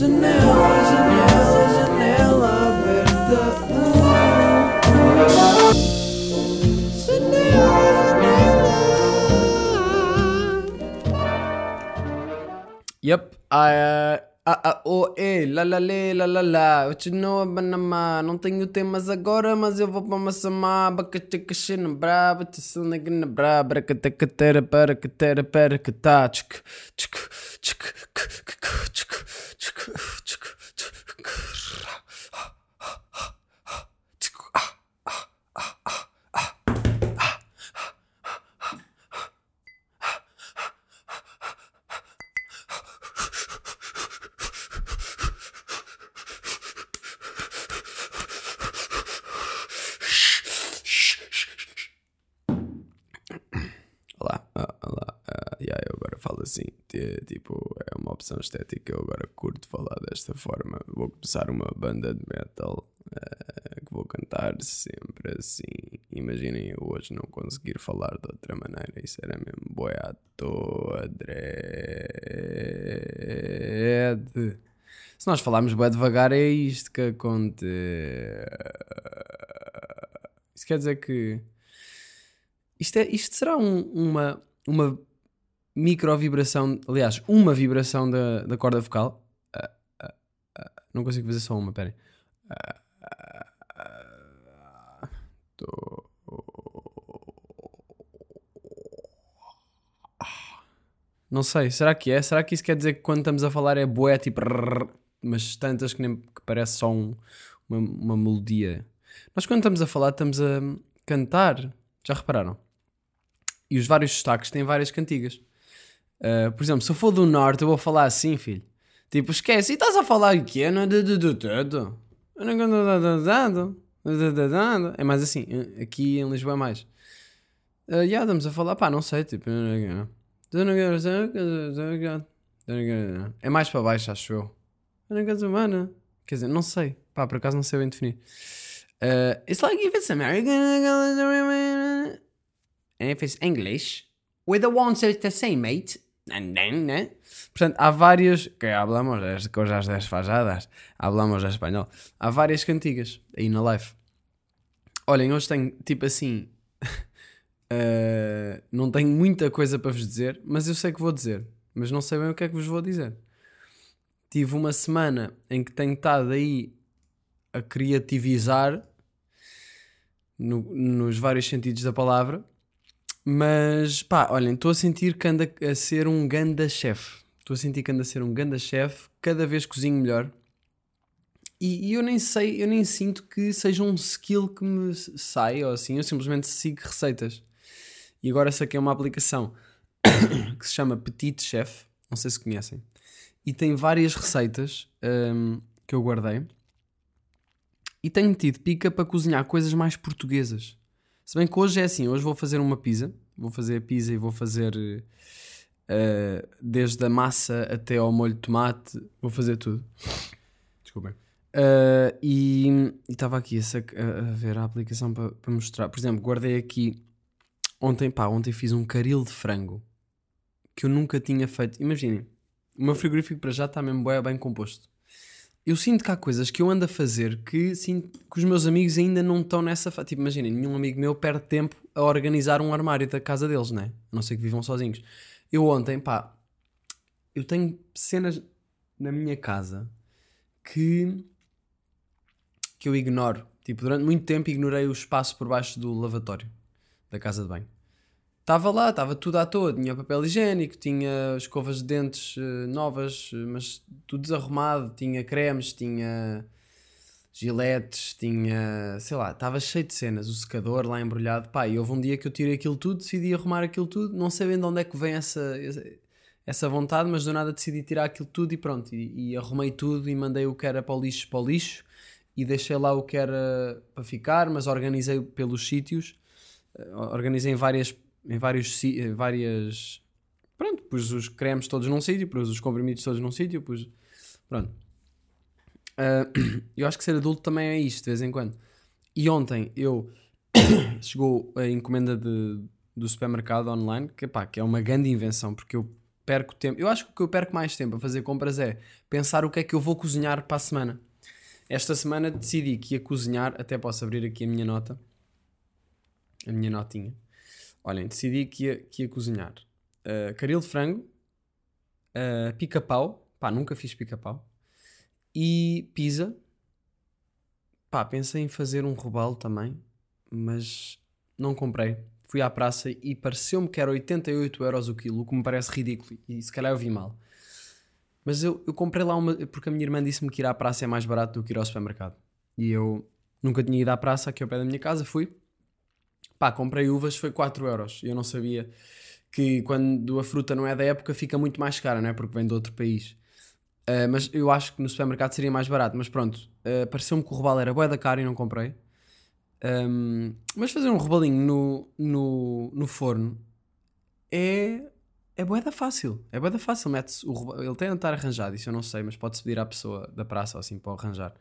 Janela, janela, janela aberta. Yep. Ah, ah, ah, oh, eh, la la le, la la la. You know about Nama? Não tenho temas agora, mas eu vou para uma samá. Bacachacachina braba, tissanagana braba, bracatacatera, para catera, para catá. Tchic, tchic, tchic, tchic, tchic, tchic, tchic, Olá, ah, olá, ah, yeah, eu agora tipo, é uma opção estética, eu agora curto falar desta forma. Vou começar uma banda de metal eh, que vou cantar sempre assim. Imaginem eu hoje não conseguir falar de outra maneira, isso era mesmo boi à toa, dread. Se nós falarmos bem devagar, é isto que acontece. Isso quer dizer que. Isto, é, isto será um- uma, uma micro vibração, aliás, uma vibração da, da corda vocal. Ah, ah, ah, não consigo fazer só uma, tô- Não sei, será que é? Será que isso quer dizer que quando estamos a falar é boé, tipo, mas tantas que, nem, que parece só um- uma, uma melodia? Nós quando estamos a falar estamos a cantar, já repararam? E os vários sotaques têm várias cantigas. Uh, por exemplo, se eu for do norte, eu vou falar assim, filho. Tipo, esquece, e estás a falar o quê? Não é du- tudo. É mais assim, aqui em Lisboa é mais. Uh, já estamos a falar, pá, não sei, tipo. É mais para baixo, acho eu. Quer dizer, não sei, pá, por acaso não sei bem definir. Uh, it's like if it's American and if it's English, with the ones it's the same, mate. Né? Portanto, há várias. Que hablamos das coisas desfasadas. Hablamos espanhol. Há várias cantigas aí na live. Olhem, hoje tenho tipo assim. eh, não tenho muita coisa para vos dizer, mas eu sei que vou dizer. Mas não sei bem o que é que vos vou dizer. Tive uma semana em que tenho estado aí a criativizar no- nos vários sentidos da palavra. Mas pá, olhem, estou a sentir que anda a ser um ganda chefe. Estou a sentir que anda a ser um ganda chefe. Cada vez cozinho melhor. E, e eu nem sei, eu nem sinto que seja um skill que me sai ou assim. Eu simplesmente sigo receitas. E agora saquei uma aplicação que se chama Petit Chef. Não sei se conhecem. E tem várias receitas hum, que eu guardei. E tenho tido pica para cozinhar coisas mais portuguesas. Se bem que hoje é assim, hoje vou fazer uma pizza. Vou fazer a pizza e vou fazer eh, desde a massa até ao molho de tomate. Vou fazer tudo. Desculpem. Eh, e estava aqui a, a- ver a aplicação para para mostrar. Por exemplo, guardei aqui ontem, pá, ontem fiz um caril de frango que eu nunca tinha feito. Imaginem, o meu frigorífico para já está mesmo bué bem composto. Eu sinto que há coisas que eu ando a fazer que sinto que os meus amigos ainda não estão nessa fase. Tipo, imaginem, nenhum amigo meu perde tempo a organizar um armário da casa deles, né? A não ser que vivam sozinhos. Eu ontem, pá, eu tenho cenas na minha casa que que eu ignoro. Tipo, durante muito tempo ignorei o espaço por baixo do lavatório da casa de banho. Estava lá, estava tudo à toa. Tinha papel higiênico, tinha escovas de dentes eh, novas, eh, mas tudo desarrumado. Tinha cremes, tinha giletes, tinha. sei lá, estava cheio de cenas. O secador lá embrulhado. Pá, e houve um dia que eu tirei aquilo tudo, decidi arrumar aquilo tudo. Não bem de onde é que vem essa, essa vontade, mas do nada decidi tirar aquilo tudo e pronto. E, e arrumei tudo e mandei o que era para o lixo para o lixo e deixei lá o que era para ficar, mas organizei pelos sítios. Eh, Organizei em várias. Em vários, várias. Pronto, pus os cremes todos num sítio, pus os comprimidos todos num sítio, pus. Pronto. Ah, eu acho que ser adulto também é isto, de vez em quando. E ontem eu. chegou a encomenda de, do supermercado online, que, pá, que é uma grande invenção, porque eu perco tempo. Eu acho que o que eu perco mais tempo a fazer compras é pensar o que é que eu vou cozinhar para a semana. Esta semana decidi que ia cozinhar, até posso abrir aqui a minha nota, a minha notinha. Olhem, decidi que ia, que ia cozinhar uh, caril de frango, uh, pica-pau, pá, nunca fiz pica-pau, e pizza. Pá, pensei em fazer um robalo também, mas não comprei. Fui à praça e pareceu-me que era 88 euros o quilo, o que me parece ridículo, e se calhar eu vi mal. Mas eu, eu comprei lá uma, porque a minha irmã disse-me que ir à praça é mais barato do que ir ao supermercado. E eu nunca tinha ido à praça aqui ao pé da minha casa, fui. Pá, comprei uvas, foi 4 euros. Eu não sabia que quando a fruta não é da época fica muito mais cara, não é? Porque vem de outro país. Uh, mas eu acho que no supermercado seria mais barato. Mas pronto, uh, pareceu-me que o robalo era bué da cara e não comprei. Um, mas fazer um robalinho no, no, no forno é, é bué da fácil. É bué da fácil. Mete o ele tem de estar arranjado, isso eu não sei, mas pode-se pedir à pessoa da praça ou assim para arranjar.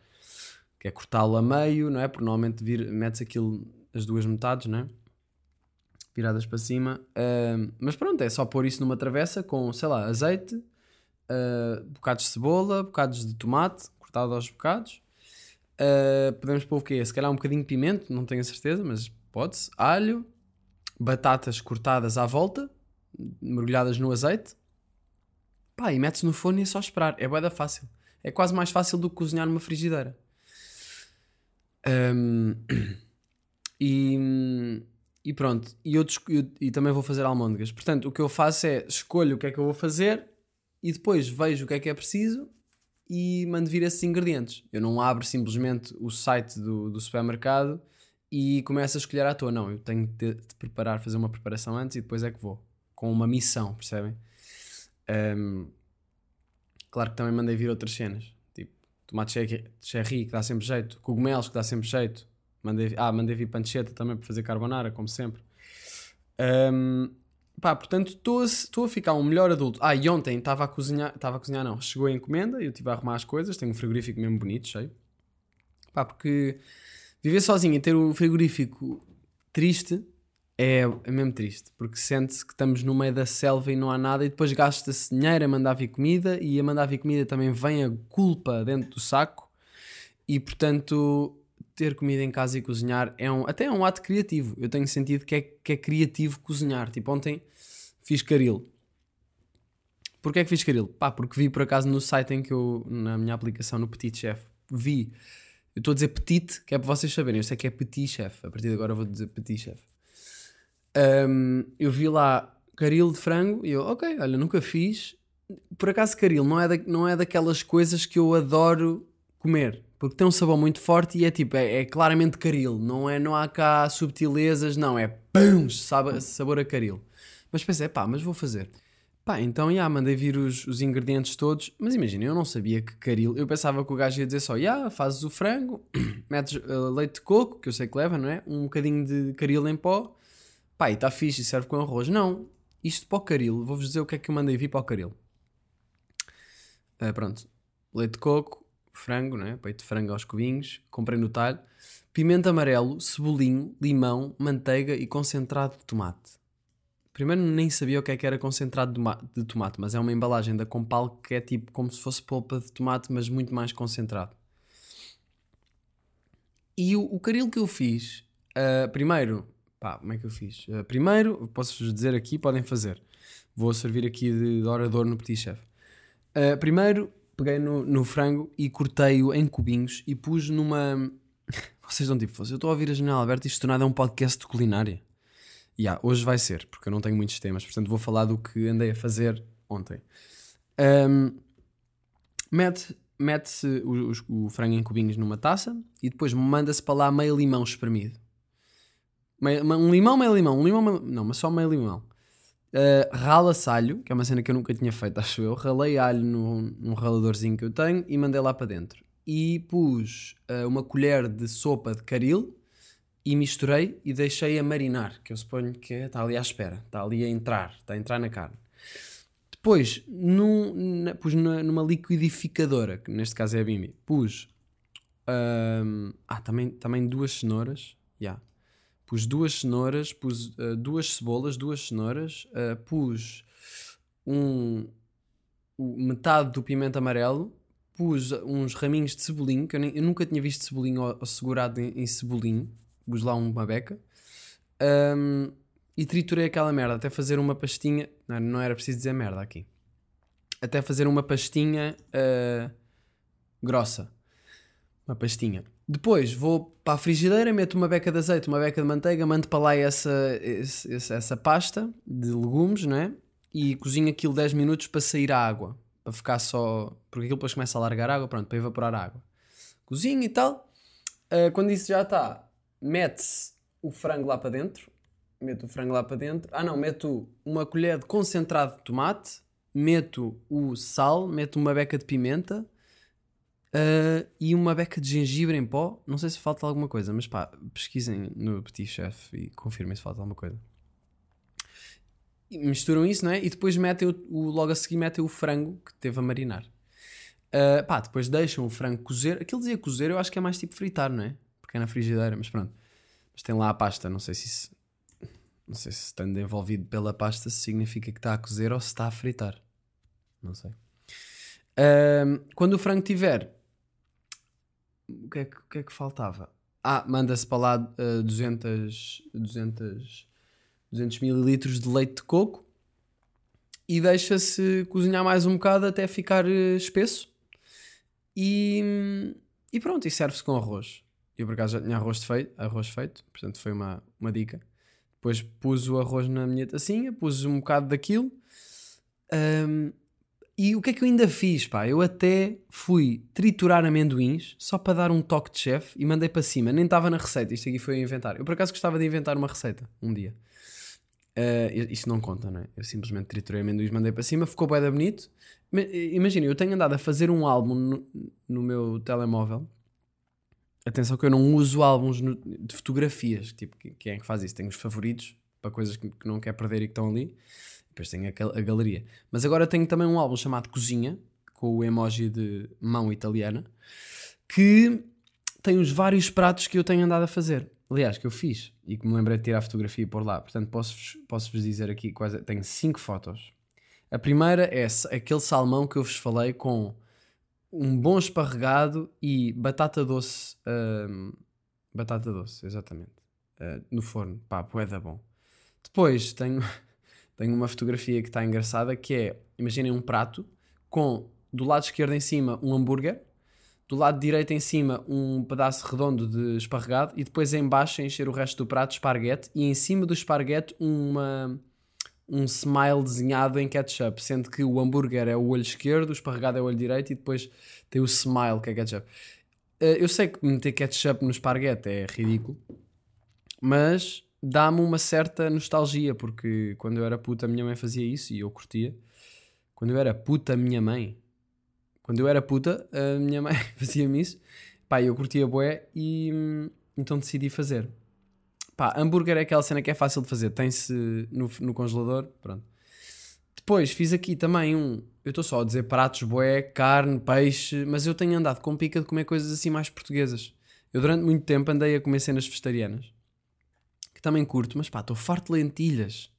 Que é cortá-lo a meio, não é? Porque normalmente vir, metes aquilo as duas metades, não é? viradas para cima. Uh, mas pronto, é só pôr isso numa travessa com, sei lá, azeite, uh, bocados de cebola, bocados de tomate, cortado aos bocados. Uh, podemos pôr o quê? Se calhar um bocadinho de pimento, não tenho a certeza, mas pode-se. Alho, batatas cortadas à volta, mergulhadas no azeite. Pá, e metes no forno e é só esperar. É boeda fácil. É quase mais fácil do que cozinhar numa frigideira. Um, e, e pronto, e, eu, eu, e também vou fazer almôndegas. Portanto, o que eu faço é escolho o que é que eu vou fazer e depois vejo o que é que é preciso e mando vir esses ingredientes. Eu não abro simplesmente o site do, do supermercado e começo a escolher à toa. Não, eu tenho de, de, preparar, fazer uma preparação antes e depois é que vou. Com uma missão, percebem? Um, claro que também mandei vir outras cenas. Tipo, tomate cherry, que dá sempre jeito, cogumelos que dá sempre jeito, Mandei, ah, mandei vir pancheta também para fazer carbonara, como sempre. Um, pá, portanto, estou a ficar um melhor adulto. Ah, e ontem estava a cozinhar, estava a cozinhar não, chegou a encomenda eu estive a arrumar as coisas, tenho um frigorífico mesmo bonito, cheio. Pá, porque viver sozinho e ter o frigorífico triste é, é mesmo triste, porque sente-se que estamos no meio da selva e não há nada e depois gasta-se dinheiro a mandar vir comida e a mandar vir comida também vem a culpa dentro do saco e portanto ter comida em casa e cozinhar é um, até é um ato criativo. Eu tenho sentido que é, que é criativo cozinhar. Tipo, ontem fiz caril. Porquê é que fiz caril? Pá, porque vi por acaso no site em que eu, na minha aplicação, no Petit Chef, vi. Eu estou a dizer petit, que é para vocês saberem. Eu sei que é Petit Chef. A partir de agora vou dizer Petit Chef. Um, eu vi lá caril de frango e eu, ok, olha, nunca fiz. Por acaso, caril não é, da, não é daquelas coisas que eu adoro comer. Porque tem um sabor muito forte e é tipo, é, é claramente caril. Não, é, não há cá subtilezas, não. É sabe, sabor a caril. Mas pensei, pá, mas vou fazer. Pá, então, já, mandei vir os, os ingredientes todos. Mas imagina, eu não sabia que caril... Eu pensava que o gajo ia dizer só, já, fazes o frango, metes uh, leite de coco, que eu sei que leva, não é? Um bocadinho de caril em pó. Pá, e está fixe e serve com arroz. Não, isto para o caril. Vou-vos dizer o que é que eu mandei vir para o caril. Uh, pronto. Leite de coco, frango, né? peito de frango aos cubinhos, comprei no talho, pimento amarelo, cebolinho, limão, manteiga e concentrado de tomate. Primeiro nem sabia o que é que era concentrado de tomate, mas é uma embalagem da Compal que é tipo como se fosse polpa de tomate, mas muito mais concentrado. E o, o caril que eu fiz, uh, primeiro, pá, como é que eu fiz? Uh, primeiro, posso-vos dizer aqui, podem fazer. Vou servir aqui de, de orador no Petit Chef. Uh, primeiro, peguei no, no frango e cortei-o em cubinhos e pus numa. Vocês dão tipo, eu estou a ouvir a janela aberta e isto nada é um podcast de culinária. E yeah, hoje vai ser, porque eu não tenho muitos temas, portanto vou falar do que andei a fazer ontem. Um, mete, mete-se o, o, o, frango em cubinhos numa taça e depois manda-se para lá meio limão espremido. Meio, um limão, meio limão, um limão, meio, não, mas só meio limão. Uh, rala-se alho, que é uma cena que eu nunca tinha feito, acho eu. Ralei alho num, num raladorzinho que eu tenho e mandei lá para dentro. E pus uh, uma colher de sopa de caril e misturei e deixei a marinar, que eu suponho que está ali à espera, está ali a entrar, está a entrar na carne. Depois, num, na, pus na, numa liquidificadora, que neste caso é a Bimbi, pus uh, ah, também, também duas cenouras. Yeah Pus duas cenouras, pus uh, duas cebolas, duas cenouras, uh, pus um, metade do pimento amarelo, pus uns raminhos de cebolinho, que eu, nem- eu nunca tinha visto cebolinho ou- ou segurado em, em cebolinho, pus lá uma beca, Ahm, e triturei aquela merda até fazer uma pastinha. Não, não era preciso dizer merda aqui. Até fazer uma pastinha ah, grossa. Uma pastinha. Depois vou para a frigideira, meto uma beca de azeite, uma beca de manteiga, mando para lá essa, esse- essa pasta de legumes, não é? E cozinho aquilo 10 minutos para sair a água. Para ficar só. Porque aquilo depois começa a largar água, pronto, para evaporar a água. Cozinho e tal. Ah, quando isso já está, mete-se o frango lá para dentro. Meto o frango lá para dentro. Ah, não, meto uma colher de concentrado de tomate. Meto o sal, meto uma beca de pimenta. Ah, e uma beca de gengibre em pó. Não sei se falta alguma coisa, mas pá, pesquisem no Petit Chef e confirmem se falta alguma coisa. E misturam isso, não é? E depois metem o, o- logo a seguir metem o frango que teve a marinar. Ah, pá, depois deixam o frango cozer. Aquilo dizia cozer, eu acho que é mais tipo fritar, não é? Porque é na frigideira, mas pronto. Mas tem lá a pasta, não sei se isso. Não sei se estando envolvido pela pasta significa que está a cozer ou se está a fritar. Não sei. Ahm, quando o frango tiver. O que é que, o que, é que faltava? Ah, manda-se para lá ah, 200, 200, 200 mililitros de leite de coco e deixa-se cozinhar mais um bocado até ficar eh, espesso. E, e pronto, e serve-se com arroz. Eu por acaso já tinha arroz feito, arroz feito portanto foi uma, uma dica. Depois pus o arroz na minha tacinha, pus um bocado daquilo. Ahm, e o que é que eu ainda fiz, pá? Eu até fui triturar amendoins só para dar um toque de chefe e mandei para cima. Nem estava na receita, isto aqui foi inventar. Eu por acaso gostava de inventar uma receita um dia. Ah, isto não conta, não é? Eu simplesmente triturei amendoins, mandei para cima, ficou bem bonito. Ma- Imagina, eu tenho andado a fazer um álbum no, no meu telemóvel. Atenção que eu não uso álbuns no- de fotografias. Tipo, que- quem é que faz isso? Tenho os favoritos para coisas que, que não quer perder e que estão ali. Depois tenho aquel- a galeria. Mas agora tenho também um álbum chamado Cozinha, com o emoji de mão italiana, que tem os vários pratos que eu tenho andado a fazer. Aliás, que eu fiz e que me lembrei de tirar a fotografia e pôr lá. Portanto, posso-vos posso-vos dizer aqui quais. é- Tenho cinco fotos. A primeira é aquele salmão que eu vos falei com um bom esparregado e batata doce. hum, batata doce, exatamente. uh, no forno. Pá, poeda bom. Depois tenho, tenho uma fotografia que está engraçada que é, imaginem um prato com do lado esquerdo em cima um hambúrguer, do lado direito em cima um pedaço redondo de esparregado e depois em baixo encher o resto do prato de esparguete e em cima do esparguete uma um smile desenhado em ketchup, sendo que o hambúrguer é o olho esquerdo, o esparregado é o olho direito e depois tem o smile que é ketchup. Eh, Eu sei que meter ketchup no esparguete é ridículo, mas dá-me uma certa nostalgia, porque quando eu era puta a minha mãe fazia isso e eu curtia. Quando eu era puta a minha mãe, quando eu era puta a minha mãe fazia-me isso, pá, eu curtia bué e hum, então decidi fazer. Pá, hambúrguer é aquela cena que é fácil de fazer, tem-se no, no congelador, pronto. Depois fiz aqui também um, eu estou só a dizer pratos, bué, carne, peixe, mas eu tenho andado com pica de comer coisas assim mais portuguesas. Eu durante muito tempo andei a comer cenas vegetarianas, que também curto, mas pá, estou farto de lentilhas.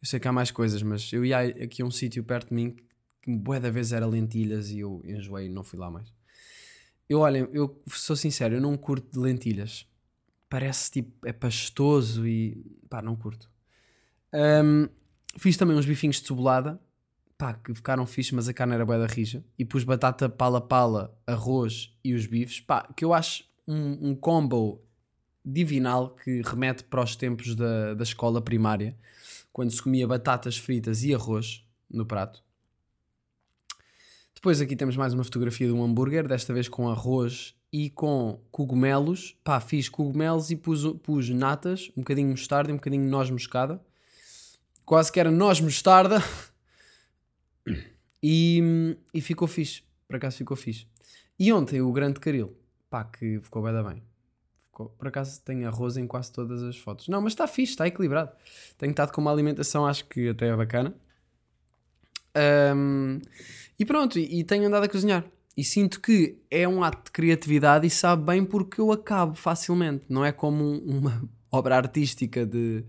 Eu sei que há mais coisas, mas eu ia aqui a um sítio perto de mim que bué da vez era lentilhas e eu enjoei e não fui lá mais. Eu, olhem, eu sou sincero, eu não curto de lentilhas. Parece tipo, é pastoso e pá, não curto. Ahm, fiz também uns bifinhos de cebolada, pá, que ficaram fixe, mas a carne era bué da rija. E pus batata pala-pala, arroz e os bifes, pá, que eu acho um, um combo divinal que remete para os tempos da, da escola primária, quando se comia batatas fritas e arroz no prato. Depois aqui temos mais uma fotografia de um hambúrguer, desta vez com arroz e com cogumelos. Pá, fiz cogumelos e pus, pus natas, um bocadinho mostarda e um bocadinho noz moscada. Quase que era noz mostarda. E, e ficou fixe. Por acaso ficou fixe. E ontem o grande caril. Pá, que ficou bem da bem. Por acaso tem arroz em quase todas as fotos. Não, mas está fixe, está equilibrado. Tenho estado com uma alimentação, acho que até é bacana. Ahm, e pronto, e, tenho andado a cozinhar. E sinto que é um ato de criatividade e sabe bem porque eu acabo facilmente. Não é como um- uma obra artística de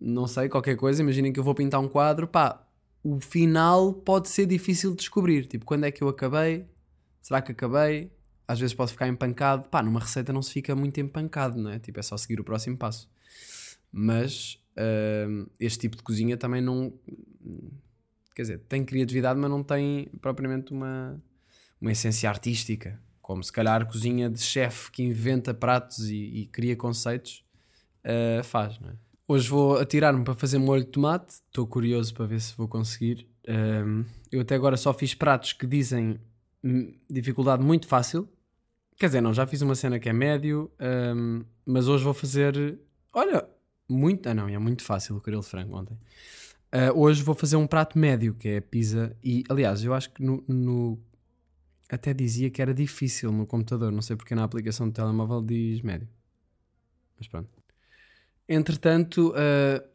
não sei, qualquer coisa. Imaginem que eu vou pintar um quadro, pá, o final pode ser difícil de descobrir. Tipo, quando é que eu acabei? Será que acabei? Às vezes posso ficar empancado. Pá, numa receita não se fica muito empancado, não é? Tipo, é só seguir o próximo passo. Mas hum, este tipo de cozinha também não. Quer dizer, tem criatividade, mas não tem propriamente uma, uma essência artística. Como se calhar cozinha de chefe que inventa pratos e, e cria conceitos uh, faz, não é? Hoje vou atirar-me para fazer molho de tomate. Estou curioso para ver se vou conseguir. Um, eu até agora só fiz pratos que dizem hum, dificuldade muito fácil. Quer dizer, não, já fiz uma cena que é médio, um, mas hoje vou fazer. Olha, muito. Ah, não, é muito fácil o caril de frango ontem. Uh, hoje vou fazer um prato médio, que é pizza. E, aliás, eu acho que no, no- Até dizia que era difícil no computador, não sei porque na aplicação de telemóvel diz médio. Mas pronto. Entretanto, uh,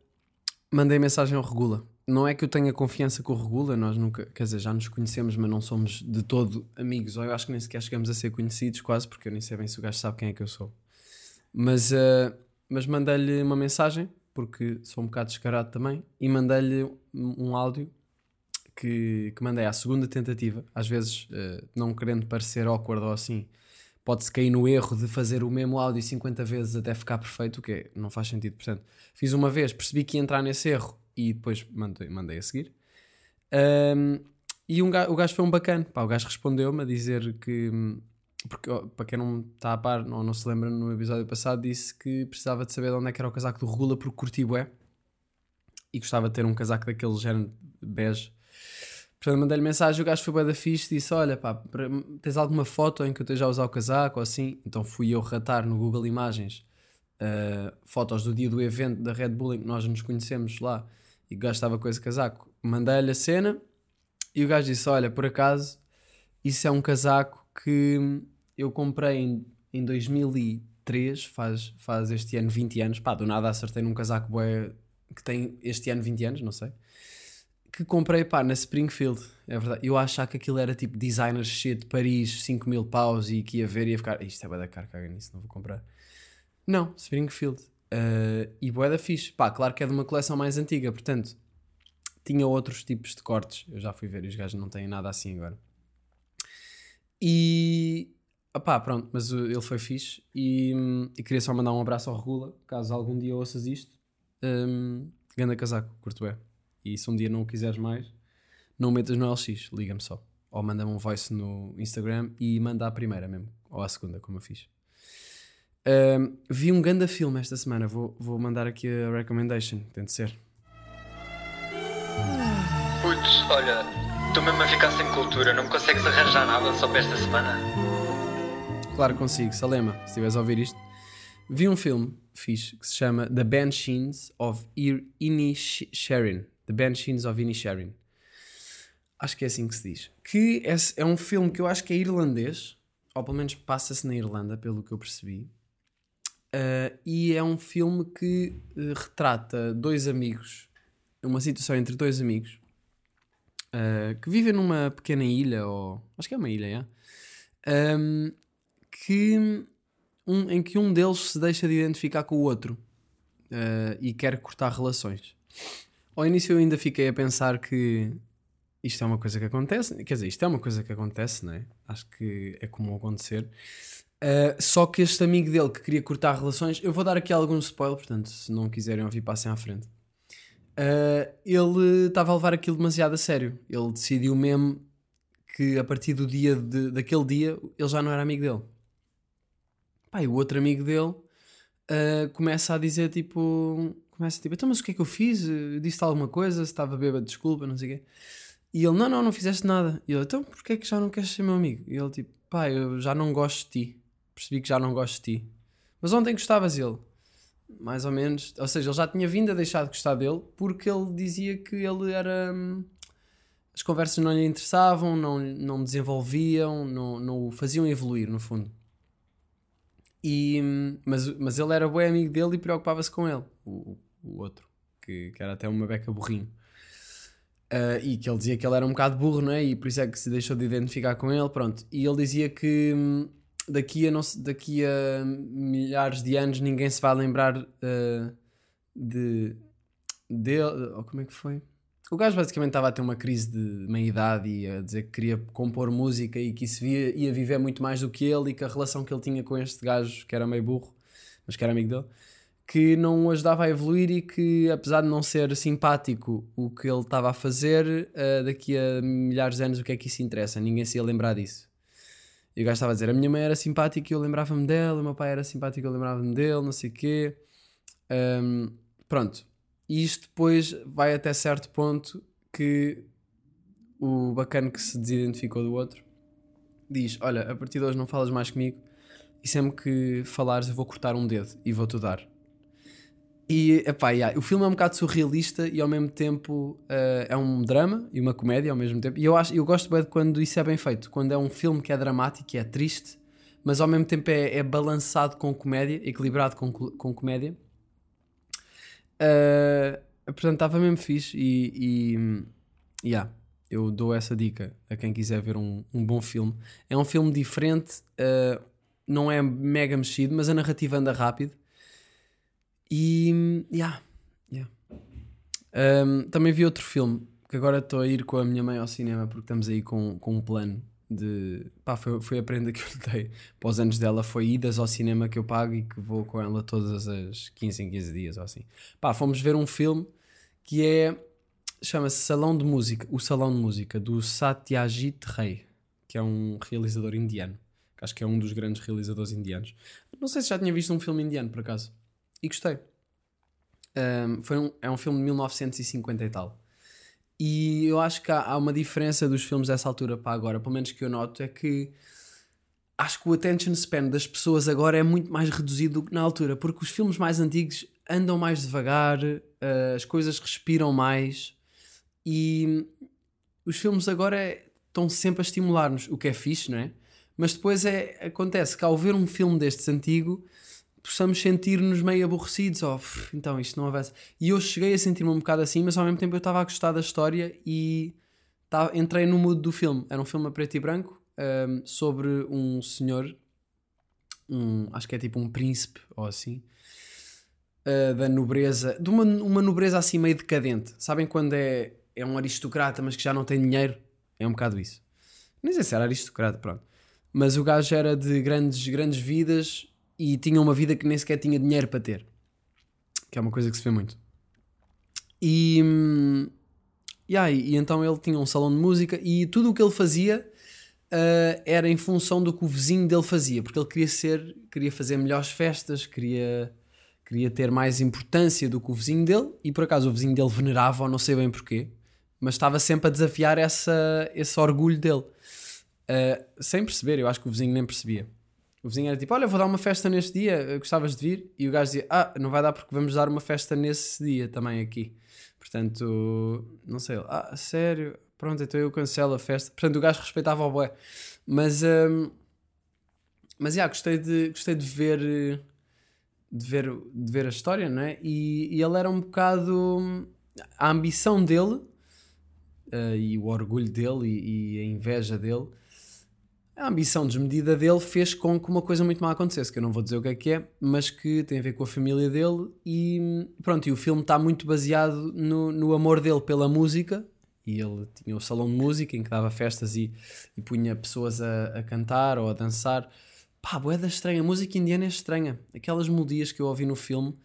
mandei mensagem ao Regula. Não é que eu tenha confiança com o Regula, nós nunca, quer dizer, já nos conhecemos, mas não somos de todo amigos, ou eu acho que nem sequer chegamos a ser conhecidos, quase, porque eu nem sei bem se o gajo sabe quem é que eu sou. Mas, uh, mas mandei-lhe uma mensagem, porque sou um bocado descarado também, e mandei-lhe um, áudio que, que mandei à segunda tentativa, às vezes uh, não querendo parecer awkward ou assim, pode-se cair no erro de fazer o mesmo áudio 50 vezes até ficar perfeito, o que não faz sentido. Portanto, fiz uma vez, percebi que ia entrar nesse erro e depois mandei, mandei a seguir. Ahm, e um gajo, o gajo foi um bacana. Pá, o gajo respondeu-me a dizer que. Porque, para quem não está a par ou não se lembra, no episódio passado disse que precisava de saber de onde é que era o casaco do Regula porque curti bué e gostava de ter um casaco daquele género bege. Portanto, mandei-lhe mensagem, o gajo foi bué da fixe, disse, olha pá, tens alguma foto em que eu esteja a usar o casaco ou assim? Então fui eu ratar no Google Imagens uh, fotos do dia do evento da Red Bull em que nós nos conhecemos lá e o gajo estava com esse casaco. Mandei-lhe a cena e o gajo disse, olha, por acaso, isso é um casaco que eu comprei em, em 2003, faz, faz este ano 20 anos, pá, do nada acertei num casaco bué que tem este ano 20 anos, não sei que comprei pá, na Springfield, é verdade. Eu achava que aquilo era tipo designer shit Paris, 5 mil paus e que ia ver e ia ficar, isto é bué da cara, caga nisso, não vou comprar. Não, Springfield. Uh, e bué da fixe. Pá, claro que é de uma coleção mais antiga, portanto, tinha outros tipos de cortes. Eu já fui ver e os gajos não têm nada assim agora. E. Opá, pronto, mas ele foi fixe e, e queria só mandar um abraço ao Regula, caso algum dia ouças isto. Um, ganda casaco, curto é. E se um dia não o quiseres mais, não metas no LX, liga-me só. Ou manda-me um voice no Instagram e manda à primeira mesmo, ou à segunda, como eu fiz. Um, vi um ganda filme esta semana, vou, vou mandar aqui a recommendation, tem de ser. Putz, olha, estou mesmo a ficar sem cultura, não me consegues arranjar nada só para esta semana? Claro que consigo, Salema, se estiveres a ouvir isto. Vi um filme fixe que se chama The Banshees of Inisherin. The Banshees of Inisherin. Acho que é assim que se diz. Que é, é um filme que eu acho que é irlandês, ou pelo menos passa-se na Irlanda, pelo que eu percebi. Uh, e é um filme que uh, retrata dois amigos, uma situação entre dois amigos uh, que vivem numa pequena ilha, ou acho que é uma ilha, é? Um, que, um, em que um deles se deixa de identificar com o outro uh, e quer cortar relações. Ao início eu ainda fiquei a pensar que isto é uma coisa que acontece, quer dizer, isto é uma coisa que acontece, não é? Acho que é comum acontecer. Uh, só que este amigo dele que queria cortar relações, eu vou dar aqui algum spoiler, portanto, se não quiserem ouvir, passem à frente. Uh, ele estava a levar aquilo demasiado a sério. Ele decidiu mesmo que a partir do dia de, daquele dia ele já não era amigo dele. Pá, e o outro amigo dele uh, começa a dizer tipo. Começa tipo, então, mas o que é que eu fiz? Disse-te alguma coisa? Estava bêbado, desculpa, não sei o quê. E ele, não, não, não fizeste nada. E ele, então, porquê é que já não queres ser meu amigo? E ele, tipo, pá, eu já não gosto de ti. Percebi que já não gosto de ti. Mas ontem gostavas dele. Mais ou menos. Ou seja, ele já tinha vindo a deixar de gostar dele porque ele dizia que ele era. hum, As conversas não lhe interessavam, não, não desenvolviam, não, não o faziam evoluir, no fundo. E, hum, mas, mas ele era bom amigo dele e preocupava-se com ele, o, o outro, que, que era até uma beca burrinho. Ah, e que ele dizia que ele era um bocado burro, não é? E por isso é que se deixou de identificar com ele, pronto. E ele dizia que hum, daqui a, não daqui a milhares de anos ninguém se vai lembrar ah, de dele, ou como é que foi? O gajo basicamente estava a ter uma crise de meia-idade e a dizer que queria compor música e que isso via, ia viver muito mais do que ele e que a relação que ele tinha com este gajo, que era meio burro, mas que era amigo dele, que não o ajudava a evoluir e que, apesar de não ser simpático o que ele estava a fazer, eh, daqui a milhares de anos o que é que isso interessa? Ninguém se ia lembrar disso. E o gajo estava a dizer: a minha mãe era simpática e eu lembrava-me dela, o meu pai era simpático e eu lembrava-me dele, não sei o quê. Ahm, pronto. E isto depois vai até certo ponto que o bacana que se desidentificou do outro diz: Olha, a partir de hoje não falas mais comigo e sempre que falares eu vou cortar um dedo e vou-te dar. E epá, yeah, o filme é um bocado surrealista e ao mesmo tempo eh, é um drama e uma comédia ao mesmo tempo. E eu, acho, eu gosto bem de quando isso é bem feito, quando é um filme que é dramático, e é triste, mas ao mesmo tempo é, é balançado com comédia, equilibrado com, co- com comédia. Eh, portanto, estava mesmo fixe e, e yeah, eu dou essa dica a quem quiser ver um, um bom filme. É um filme diferente, eh, não é mega mexido, mas a narrativa anda rápido. E yeah, yeah. Um, também vi outro filme que agora estou a ir com a minha mãe ao cinema porque estamos aí com, com um plano de pá, foi, foi a prenda que eu lhe dei para os anos dela, foi idas ao cinema que eu pago e que vou com ela todas as 15 em 15 dias ou assim. Pá, fomos ver um filme que é chama-se Salão de Música, o Salão de Música do Satyajit Ray, que é um realizador indiano. que Acho que é um dos grandes realizadores indianos. Não sei se já tinha visto um filme indiano por acaso. E gostei. Um, foi um, é um filme de 1950 e tal. E eu acho que há, há uma diferença dos filmes dessa altura para agora, pelo menos que eu noto, é que acho que o attention span das pessoas agora é muito mais reduzido do que na altura, porque os filmes mais antigos andam mais devagar, uh, as coisas respiram mais e os filmes agora é- estão sempre a estimular-nos, o que é fixe, não é? Mas depois é, acontece que ao ver um filme destes antigo possamos sentir-nos meio aborrecidos, pff, então isto não avança. E eu cheguei a sentir-me um bocado assim, mas ao mesmo tempo eu estava a gostar da história e tava- entrei no mood do filme. Era um filme a preto e branco um, sobre um senhor, um, acho que é tipo um príncipe ou assim, uh, da nobreza, de uma, uma nobreza assim meio decadente. Sabem quando é, é um aristocrata, mas que já não tem dinheiro? É um bocado isso. Nem sei se era aristocrata, pronto. Mas o gajo era de grandes, grandes vidas e tinha uma vida que nem sequer tinha dinheiro para ter. Que é uma coisa que se vê muito. E, hum, yeah, e, então ele tinha um salão de música e tudo o que ele fazia ah, era em função do que o vizinho dele fazia, porque ele queria ser, queria fazer melhores festas, queria, queria ter mais importância do que o vizinho dele, e por acaso o vizinho dele venerava, ou não sei bem porquê, mas estava sempre a desafiar essa, esse orgulho dele. Uh, sem perceber, eu acho que o vizinho nem percebia. O vizinho era tipo: Olha, vou dar uma festa neste dia, uh, gostavas de vir? E o gajo dizia: Ah, não vai dar porque vamos dar uma festa nesse dia também aqui. Portanto, não sei. Ah, sério? Pronto, então eu cancelo a festa. Portanto, o gajo respeitava o bué. Mas, um, mas, yeah, gostei de, gostei de ver. De ver, de ver a história, não é? E, e ele era um bocado. A ambição dele uh, e o orgulho dele e, e a inveja dele a ambição desmedida dele fez com que uma coisa muito má acontecesse, que eu não vou dizer o que é que é, mas que tem a ver com a família dele e pronto, e o filme está muito baseado no, no amor dele pela música e ele tinha o salão de música em que dava festas e, e punha pessoas a, a cantar ou a dançar. Pá, boeda estranha, a música indiana é estranha. Aquelas melodias que eu ouvi no filme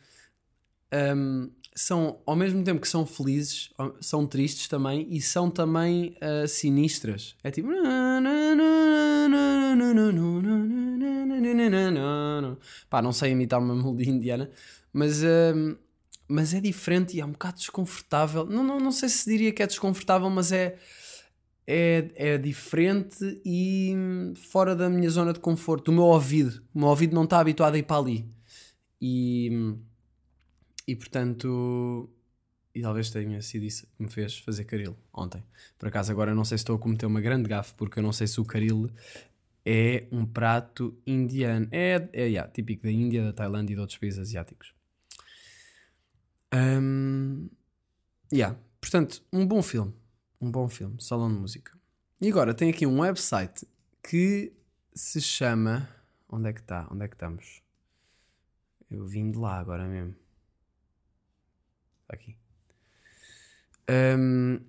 hum, são, ao mesmo tempo que são felizes, são tristes também e são também uh, sinistras. É tipo. Pá, não sei imitar uma melodia indiana, mas, hum, mas é diferente e é um bocado desconfortável. Não, não, não sei se diria que é desconfortável, mas é, é, é diferente e fora da minha zona de conforto, do meu ouvido. O meu ouvido não está habituado a ir para ali. E, e portanto, e talvez tenha sido isso que me fez fazer caril ontem. Por acaso, agora não sei se estou a cometer uma grande gafe, porque eu não sei se o caril é um prato indiano. É, é yeah, típico da Índia, da Tailândia e de outros países asiáticos. Um, yeah. Portanto, um bom filme. Um bom filme. Salão de música. E agora tem aqui um website que se chama. Onde é que está? Onde é que estamos? Eu vim de lá agora mesmo. Está aqui. Um,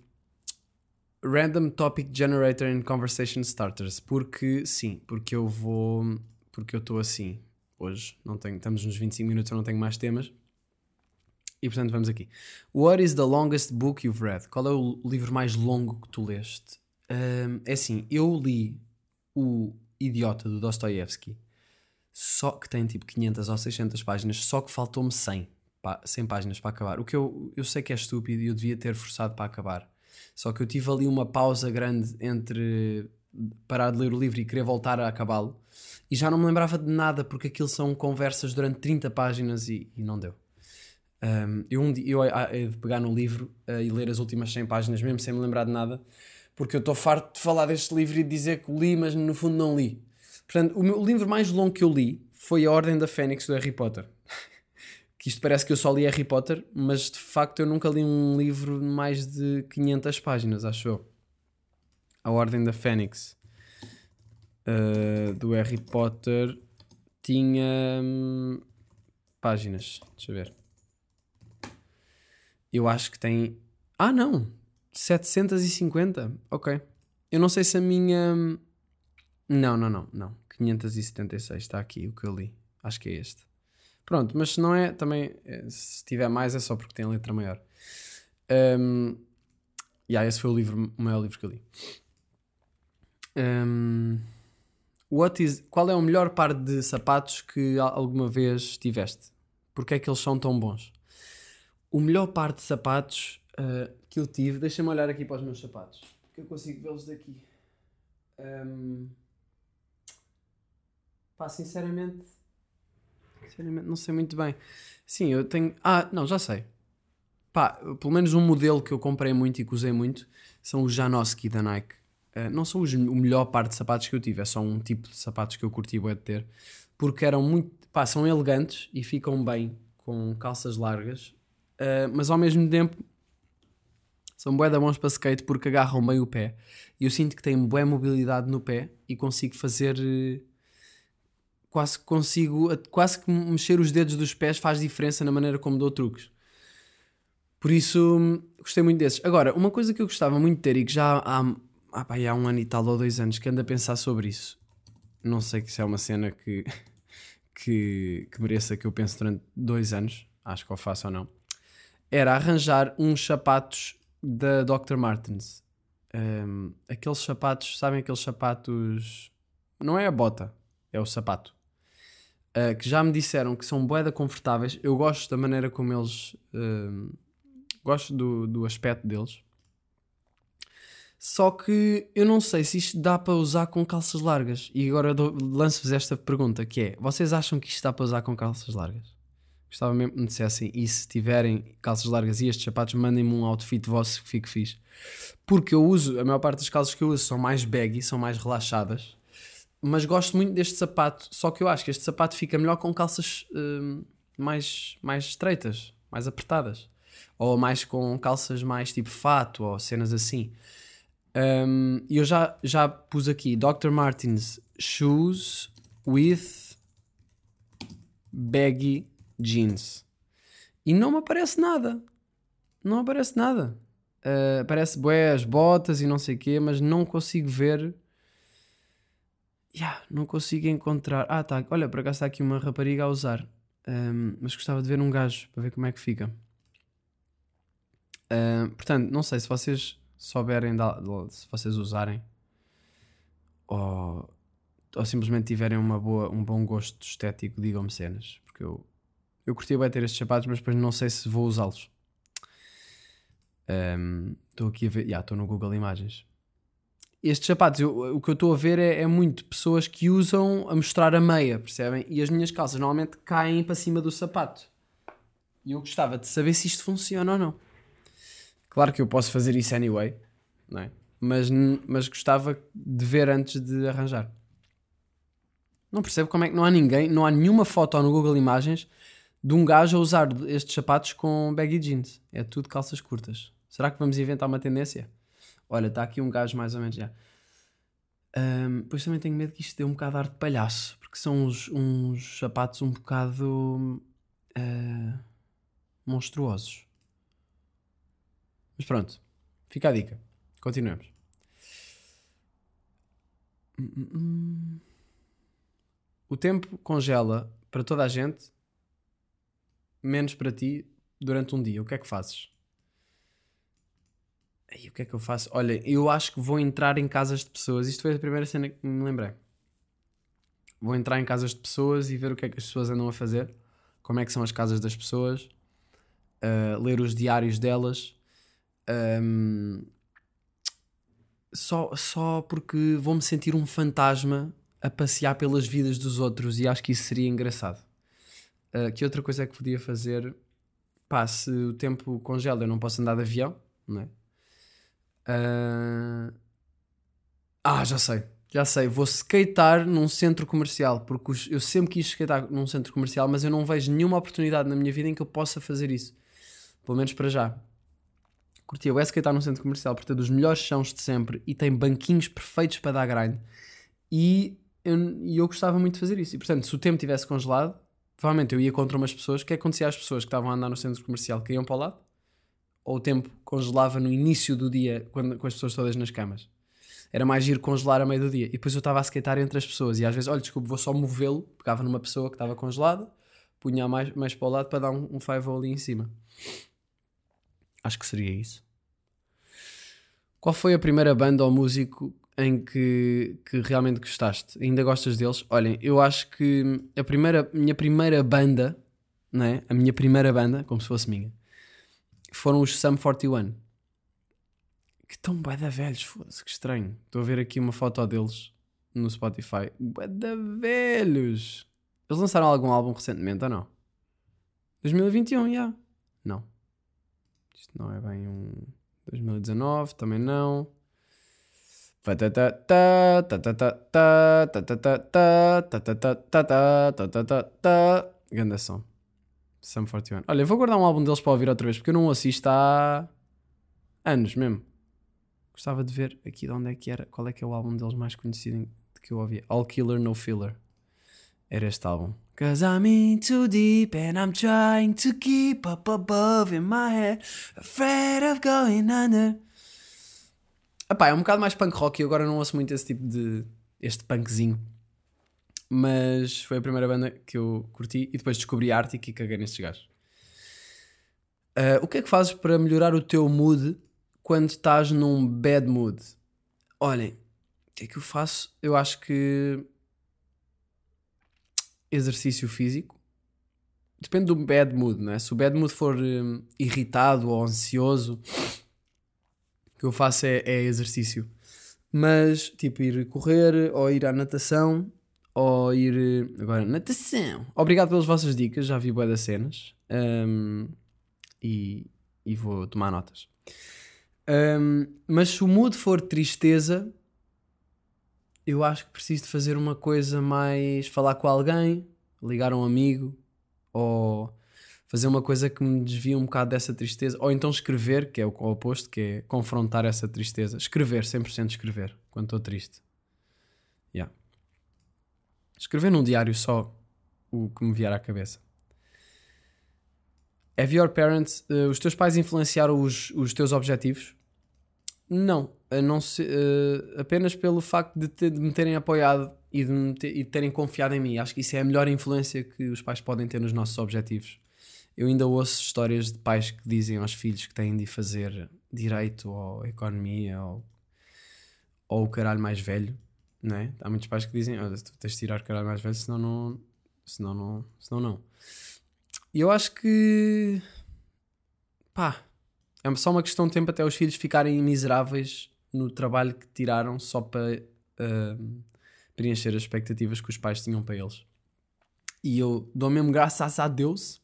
random Topic Generator and Conversation Starters. Porque, sim, porque eu vou. Porque eu estou assim hoje. Não tenho, estamos nos 25 minutos, eu não tenho mais temas. E portanto, vamos aqui. What is the longest book you've read? Qual é o livro mais longo que tu leste? Um, é assim, eu li o Idiota do Dostoevsky, só que tem tipo 500 ou 600 páginas, só que faltou-me 100, pá- 100 páginas para acabar. O que eu, eu sei que é estúpido e eu devia ter forçado para acabar. Só que eu tive ali uma pausa grande entre parar de ler o livro e querer voltar a acabá-lo e já não me lembrava de nada porque aquilo são conversas durante 30 páginas e, e não deu. Um, eu um dia eu de pegar no livro uh, e ler as últimas 100 páginas mesmo sem me lembrar de nada porque eu estou farto de falar deste livro e de dizer que li, mas no fundo não li. Portanto, o, meu, o livro mais longo que eu li foi A Ordem da Fênix do Harry Potter. isto parece que eu só li Harry Potter, mas de facto eu nunca li um livro de mais de 500 páginas, acho eu. A Ordem da Fênix uh, do Harry Potter tinha hum, páginas. Deixa eu ver. Eu acho que tem. Ah, não! 750? Ok. Eu não sei se a minha. Não, não, não, não. 576 está aqui o que eu li. Acho que é este. Pronto, mas se não é, também. eh, Se tiver mais é só porque tem a letra maior. Um, yeah, esse foi o livro, o maior livro que eu li. Um, what is, qual é o melhor par de sapatos que al- alguma vez tiveste? Porque é que eles são tão bons? O melhor par de sapatos uh, que eu tive, deixa-me olhar aqui para os meus sapatos, que eu consigo vê-los daqui. Um, pá, sinceramente, sinceramente, não sei muito bem. Sim, eu tenho. Ah, não, já sei. Pá, pelo menos um modelo que eu comprei muito e que usei muito são os Janoski da Nike. Uh, não são os, o melhor par de sapatos que eu tive, é só um tipo de sapatos que eu curti bué de ter, porque eram muito, pá, são elegantes e ficam bem com calças largas, uh, mas ao mesmo tempo são bué da bons para skate porque agarram bem o pé. E eu sinto que tenho bué mobilidade no pé e consigo fazer eh, quase que consigo quase que mexer os dedos dos pés faz diferença na maneira como dou truques. Por isso, gostei muito desses. Agora, uma coisa que eu gostava muito de ter e que já há, há, pá, há um ano e tal ou dois anos que ando a pensar sobre isso. Não sei se é uma cena que, que, que mereça que eu pense durante dois anos. Acho que eu faço ou não. Era arranjar uns sapatos da Dr. Martens. Um, aqueles sapatos, sabem aqueles sapatos... Não é a bota, é o sapato. Uh, que já me disseram que são boeda confortáveis. Eu gosto da maneira como eles... um, gosto do, do aspecto deles. Só que eu não sei se isto dá para usar com calças largas. E agora lanço-vos esta pergunta, que é... Vocês acham que isto dá para usar com calças largas? Gostava mesmo que me dissessem. E se tiverem calças largas e estes sapatos, mandem-me um outfit vosso que fique fixe. Porque eu uso... A maior parte das calças que eu uso são mais baggy, são mais relaxadas. Mas gosto muito deste sapato. Só que eu acho que este sapato fica melhor com calças hum, mais, mais estreitas, mais apertadas. Ou mais com calças mais tipo fato ou cenas assim. Um, eu já, já pus aqui Dr. Martens Shoes with Baggy Jeans. E não me aparece nada. Não aparece nada. Uh, aparece bué as botas e não sei o quê, mas não consigo ver. Yeah, não consigo encontrar. Ah, tá. Olha, por acaso está aqui uma rapariga a usar. Um, mas gostava de ver um gajo para ver como é que fica. Um, portanto, não sei se vocês souberem, da- se vocês usarem ou, ou simplesmente tiverem uma boa, um bom gosto estético, digam-me cenas. Porque eu, eu curtia bem ter estes sapatos, mas depois não sei se vou usá-los. Um, Estou aqui a ver, estou no Google Imagens. Estes sapatos, eu- o que eu estou a ver é, é muito pessoas que usam a mostrar a meia, percebem? E as minhas calças normalmente caem para cima do sapato. E eu gostava de saber se isto funciona ou não. Claro que eu posso fazer isso anyway, não é? mas, mas gostava de ver antes de arranjar. Não percebo como é que não há ninguém, não há nenhuma foto no Google Imagens de um gajo a usar estes sapatos com baggy jeans. É tudo calças curtas. Será que vamos inventar uma tendência? Olha, está aqui um gajo mais ou menos já. Ahm, Depois também tenho medo que isto dê um bocado de ar de palhaço, porque são uns, uns sapatos um bocado ah, monstruosos. Mas pronto, fica a dica. Continuemos. O tempo congela para toda a gente, menos para ti, durante um dia. O que é que fazes? Aí, o que é que eu faço? Olha, eu acho que vou entrar em casas de pessoas. Isto foi a primeira cena que me lembrei. Vou entrar em casas de pessoas e ver o que é que as pessoas andam a fazer, como é que são as casas das pessoas, uh, ler os diários delas. Um, só, só porque vou-me sentir um fantasma a passear pelas vidas dos outros e acho que isso seria engraçado. Uh, que outra coisa é que podia fazer? Pá, se o tempo congela, eu não posso andar de avião, não é? Ah, ah, já sei. Já sei. Vou skatear num centro comercial. Porque eu sempre quis skatear num centro comercial, mas eu não vejo nenhuma oportunidade na minha vida em que eu possa fazer isso. Pelo menos para já. Curtia. Eu é skatear num centro comercial porque tem dos melhores chãos de sempre e tem banquinhos perfeitos para dar grind. E eu, e eu gostava muito de fazer isso. E portanto, se o tempo tivesse congelado, provavelmente eu ia contra umas pessoas. O que é que acontecia às pessoas que estavam a andar no centro comercial? Que iam para o lado? Ou o tempo congelava no início do dia quando, com as pessoas todas nas camas. Era mais ir congelar a meio do dia. E depois eu estava a skatear entre as pessoas. E às vezes, olha, desculpe, vou só movê-lo. Pegava numa pessoa que estava congelada, punha mais, mais para o lado para dar um, um five ali em cima. Acho que seria isso. Qual foi a primeira banda ou músico em que, que realmente gostaste? Ainda gostas deles? Olhem, eu acho que a primeira, minha primeira banda, não é? A minha primeira banda, como se fosse minha, foram os Sum 41. Que estão bué da velhos, foda-se, que estranho. Estou a ver aqui uma foto deles no Spotify. Bué da velhos. Eles lançaram algum álbum recentemente ou não? 2021, já. Não. Isto não é bem um... 2019, também não. Ganda som. Sum 41. Olha, vou guardar um álbum deles para ouvir outra vez, porque eu não o assisto há anos mesmo. Gostava de ver aqui de onde é que era, qual é que é o álbum deles mais conhecido que eu ouvi. All Killer No Filler. Era este álbum. Cause I'm in too deep and I'm trying to keep up above in my head, afraid of going under. Epá, é um bocado mais punk rock e agora não ouço muito esse tipo de. este punkzinho. Mas foi a primeira banda que eu curti e depois descobri Arctic e caguei nestes gajos. Ah, o que é que fazes para melhorar o teu mood quando estás num bad mood? Olhem, o que é que eu faço? Eu acho que exercício físico depende do bad mood, não é? Se o bad mood for hum, irritado ou ansioso, o que eu faço é, é exercício. Mas, tipo, ir correr ou ir à natação ou ir. eh, Agora, natação. Obrigado pelas vossas dicas, já vi boas cenas hum, e, e vou tomar notas. Hum, mas se o mood for tristeza, eu acho que preciso de fazer uma coisa mais. falar com alguém, ligar a um amigo ou fazer uma coisa que me desvia um bocado dessa tristeza, ou então escrever, que é o oposto, que é confrontar essa tristeza. Escrever, 100% escrever, quando estou triste. Yeah. Escrever num diário só o que me vier à cabeça. Have your parents, eh, os teus pais influenciaram os, os teus objetivos? Não, não eh, apenas pelo facto de, te- de me terem apoiado e de, me te- e de terem confiado em mim. Acho que isso é a melhor influência que os pais podem ter nos nossos objetivos. Eu ainda ouço histórias de pais que dizem aos filhos que têm de fazer direito ou economia ou, ou o caralho mais velho, não é? Há muitos pais que dizem: Olha, tu tens de tirar caralho mais velho, senão não. Senão não. Senão não. E eu acho que. pá. É só uma questão de tempo até os filhos ficarem miseráveis no trabalho que tiraram só para ah, preencher as expectativas que os pais tinham para eles. E eu dou mesmo graças a Deus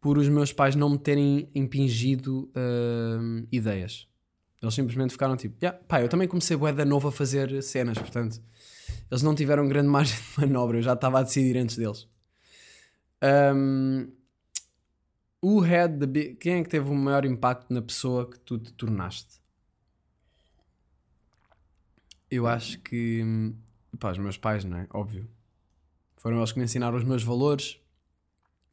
por os meus pais não me terem impingido ah, ideias. Eles simplesmente ficaram tipo, "Yeah, pá, eu também comecei bué da novo a fazer cenas, portanto, eles não tiveram grande margem de manobra, eu já estava a decidir antes deles. Um, who had the big... Quem é que teve o maior impacto na pessoa que tu te tornaste? Eu acho que. Pá, os meus pais, não é? Óbvio. Foram eles que me ensinaram os meus valores.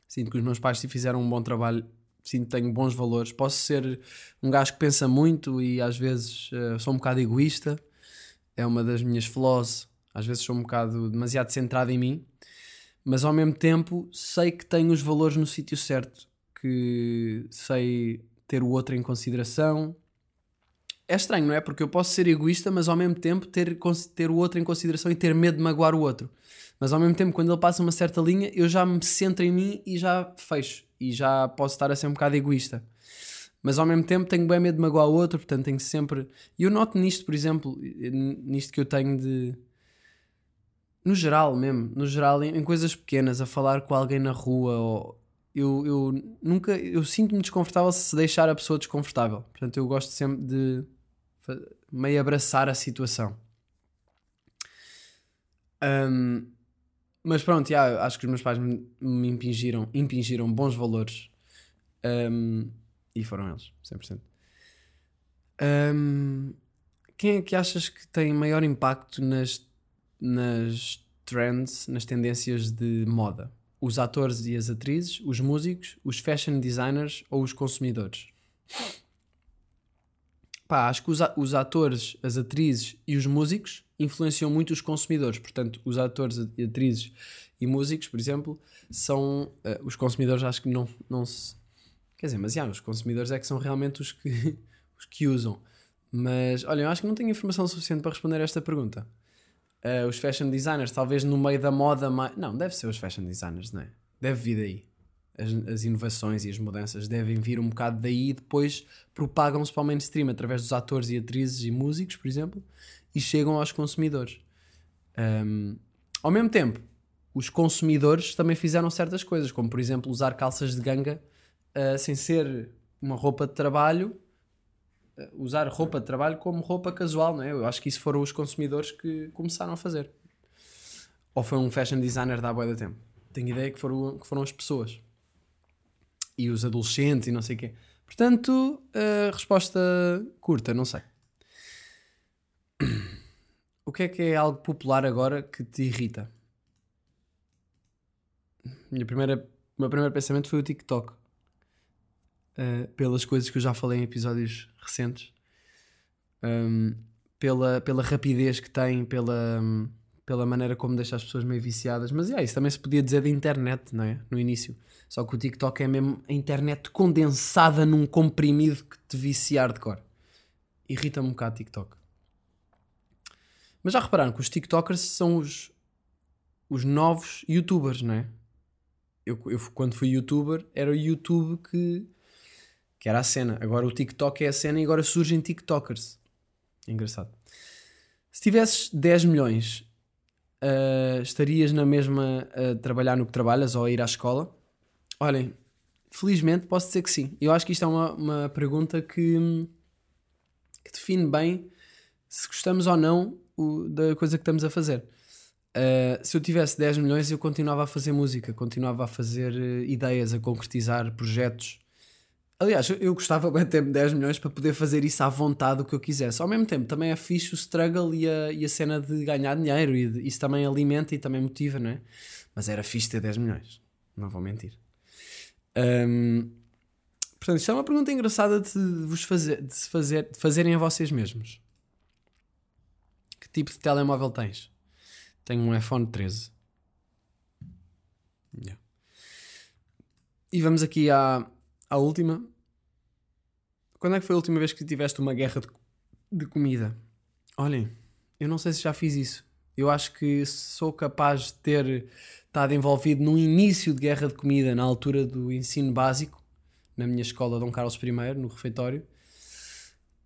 Sinto que os meus pais se fizeram um bom trabalho sinto que tenho bons valores. Posso ser um gajo que pensa muito e às vezes eh, sou um bocado egoísta. É uma das minhas flaws. Às vezes sou um bocado demasiado centrado em mim. Mas ao mesmo tempo sei que tenho os valores no sítio certo. Que sei ter o outro em consideração. É estranho, não é? Porque eu posso ser egoísta, mas ao mesmo tempo ter, ter o outro em consideração e ter medo de magoar o outro. Mas ao mesmo tempo, quando ele passa uma certa linha, eu já me centro em mim e já fecho. E já posso estar a ser um bocado egoísta. Mas ao mesmo tempo tenho bem medo de magoar o outro, portanto tenho sempre. E eu noto nisto, por exemplo, nisto que eu tenho de. No geral mesmo, no geral, em, coisas pequenas, a falar com alguém na rua, ou eu, eu nunca. Eu sinto-me desconfortável se deixar a pessoa desconfortável. Portanto, eu gosto sempre de meio abraçar a situação. Ahm, mas pronto, acho que os meus pais me, me impingiram, impingiram bons valores. Ahm, e foram eles, 100%. Ahm, quem é que achas que tem maior impacto nas, nas trends, nas tendências de moda? Os atores e as atrizes, os músicos, os fashion designers ou os consumidores? Pá, acho que os, os atores, as atrizes e os músicos influenciam muito os consumidores. Portanto, os atores, atrizes e músicos, por exemplo, são. eh, os consumidores acho que não, não se. Quer dizer, mas já, os consumidores é que são realmente os que, os que usam. Mas, olha, eu acho que não tenho informação suficiente para responder a esta pergunta. Eh, os fashion designers, talvez no meio da moda mais. Não, deve ser os fashion designers, não é? Deve vir daí. As, as inovações e as mudanças devem vir um bocado daí e depois propagam-se para o mainstream através dos atores e atrizes e músicos, por exemplo, e chegam aos consumidores. Um, ao mesmo tempo, os consumidores também fizeram certas coisas, como por exemplo usar calças de ganga uh, sem ser uma roupa de trabalho, uh, usar roupa de trabalho como roupa casual, não é? Eu acho que isso foram os consumidores que começaram a fazer. Ou foi um fashion designer da boa da tempo? Tenho ideia que foram, que foram as pessoas. E os adolescentes e não sei o quê. Portanto, a resposta curta, não sei. O que é que é algo popular agora que te irrita? Minha primeira, o meu primeiro pensamento foi o TikTok. Uh, pelas coisas que eu já falei em episódios recentes. Um, pela, pela rapidez que tem, pela, pela maneira como deixa as pessoas meio viciadas. Mas yeah, isso também se podia dizer da internet, não é? No início. Só que o TikTok é mesmo a internet condensada num comprimido que te viciar de cor. Irrita-me um bocado TikTok. Mas já repararam que os TikTokers são os, os novos YouTubers, não é? Eu, eu, quando fui YouTuber, era o YouTube que, que era a cena. Agora o TikTok é a cena e agora surgem TikTokers. Engraçado. Se tivesses 10 milhões, uh, estarias na mesma a trabalhar no que trabalhas ou a ir à escola? Olhem, felizmente posso dizer que sim. Eu acho que isto é uma, uma pergunta que, que define bem se gostamos ou não o, da coisa que estamos a fazer. Uh, se eu tivesse 10 milhões, eu continuava a fazer música, continuava a fazer uh, ideias, a concretizar projetos. Aliás, eu, gostava de ter 10 milhões para poder fazer isso à vontade o que eu quisesse. Ao mesmo tempo, também é fixe o struggle e a, e a cena de ganhar dinheiro, e de, isso também alimenta e também motiva, não é? Mas era fixe ter 10 milhões, não vou mentir. Um, portanto, isto é uma pergunta engraçada de vos fazer, de se fazer, de fazerem a vocês mesmos. Que tipo de telemóvel tens? Tenho um iPhone 13. Yeah. E vamos aqui à, à última. Quando é que foi a última vez que tiveste uma guerra de, de comida? Olhem, eu não sei se já fiz isso. Eu acho que sou capaz de ter estado envolvido num início de guerra de comida na altura do ensino básico, na minha escola Dom Carlos I, no refeitório.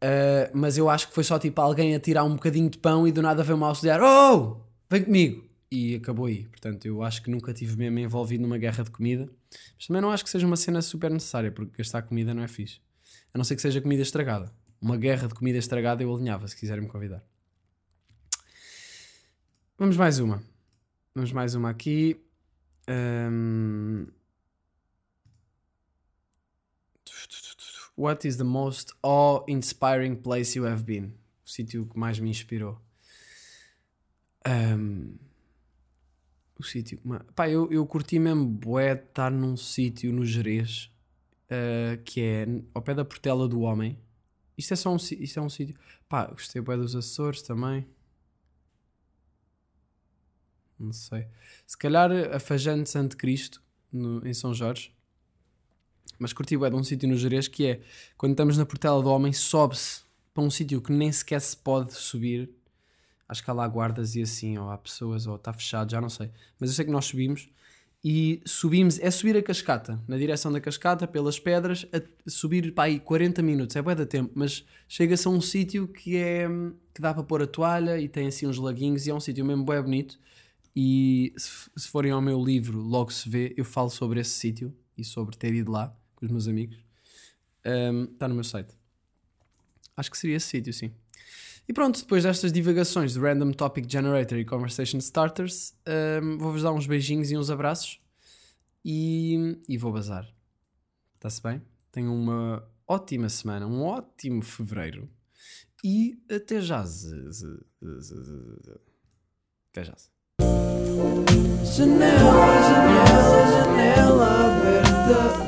Uh, mas eu acho que foi só tipo alguém a tirar um bocadinho de pão e do nada veio uma auxiliar: Oh, vem comigo! E acabou aí. Portanto, eu acho que nunca tive mesmo envolvido numa guerra de comida. Mas também não acho que seja uma cena super necessária, porque gastar comida não é fixe. A não ser que seja comida estragada. Uma guerra de comida estragada eu alinhava, se quiserem me convidar. Vamos mais uma. Vamos mais uma aqui. Um... What is the most awe-inspiring place you have been? O sítio que mais me inspirou. Um... O sítio. Pá, eu, eu curti mesmo bué estar num sítio no Jerez. uh, que é ao pé da Portela do Homem. Isto é só um, isto é um sítio. Pá, gostei bem dos Açores também. Não sei. Se calhar a Fajante Santo Cristo, no- em São Jorge. Mas curti bem de um sítio no Jerez que é quando estamos na Portela do Homem, sobe-se para um sítio que nem sequer se pode subir. Acho que há lá guardas e assim, ou há pessoas, ou está fechado, já não sei. Mas eu sei que nós subimos e subimos, é subir a cascata, na direção da cascata, pelas pedras, a subir para aí 40 minutos, é bué da tempo, mas chega-se a um sítio que é que dá para pôr a toalha e tem assim uns laguinhos e é um sítio mesmo bué bonito. E se, se forem ao meu livro, logo se vê, eu falo sobre esse sítio e sobre ter ido lá com os meus amigos. Um, Está no meu site. Acho que seria esse sítio, sim. E pronto, depois destas divagações de Random Topic Generator e Conversation Starters, um, vou-vos dar uns beijinhos e uns abraços e, e vou bazar. Está-se bem? Tenham uma ótima semana, um ótimo fevereiro e até já. Até já. Janela, janela, janela aberta.